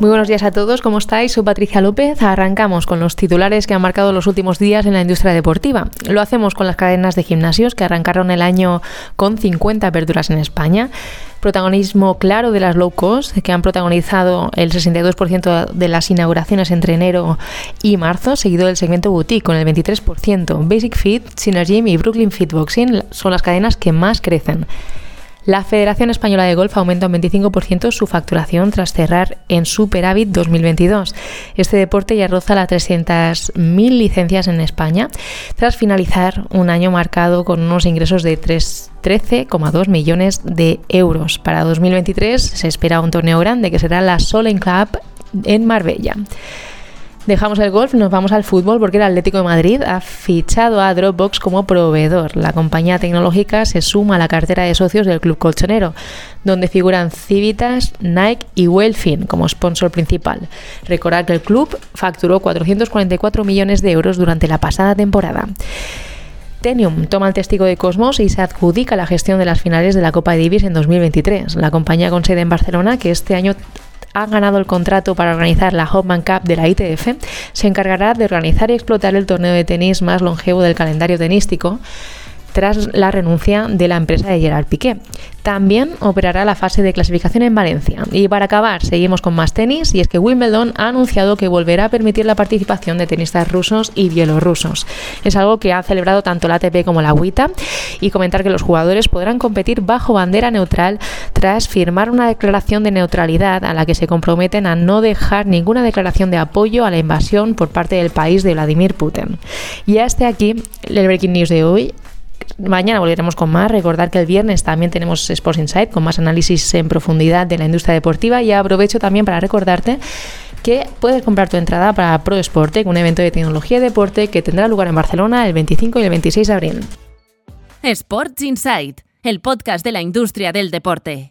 Muy buenos días a todos, ¿cómo estáis? Soy Patricia López. Arrancamos con los titulares que han marcado los últimos días en la industria deportiva. Lo hacemos con las cadenas de gimnasios que arrancaron el año con 50 aperturas en España. Protagonismo claro de las low cost, que han protagonizado el 62% de las inauguraciones entre enero y marzo, seguido del segmento boutique con el 23%. Basic Fit, Synergy y Brooklyn Fit Boxing son las cadenas que más crecen. La Federación Española de Golf aumenta un 25% su facturación tras cerrar en superávit 2022. Este deporte ya roza las 300.000 licencias en España, tras finalizar un año marcado con unos ingresos de 13,2 millones de euros. Para 2023 se espera un torneo grande que será la Solen Cup en Marbella. Dejamos el golf, nos vamos al fútbol porque el Atlético de Madrid ha fichado a Dropbox como proveedor. La compañía tecnológica se suma a la cartera de socios del club colchonero, donde figuran Civitas, Nike y Wellfin como sponsor principal. Recordad que el club facturó 444 millones de euros durante la pasada temporada. Tenium toma el testigo de Cosmos y se adjudica la gestión de las finales de la Copa Davis en 2023. La compañía con sede en Barcelona, que este año ha ganado el contrato para organizar la Hopman Cup de la ITF, se encargará de organizar y explotar el torneo de tenis más longevo del calendario tenístico tras la renuncia de la empresa de Gerard Piqué. También operará la fase de clasificación en Valencia. Y para acabar, seguimos con más tenis y es que Wimbledon ha anunciado que volverá a permitir la participación de tenistas rusos y bielorrusos. Es algo que ha celebrado tanto la ATP como la WTA y comentar que los jugadores podrán competir bajo bandera neutral tras firmar una declaración de neutralidad a la que se comprometen a no dejar ninguna declaración de apoyo a la invasión por parte del país de Vladimir Putin. Y hasta aquí el Breaking News de hoy. Mañana volveremos con más. Recordar que el viernes también tenemos Sports Insight con más análisis en profundidad de la industria deportiva y aprovecho también para recordarte que puedes comprar tu entrada para Pro Esporte, un evento de tecnología y deporte que tendrá lugar en Barcelona el 25 y el 26 de abril. Sports Insight, el podcast de la industria del deporte.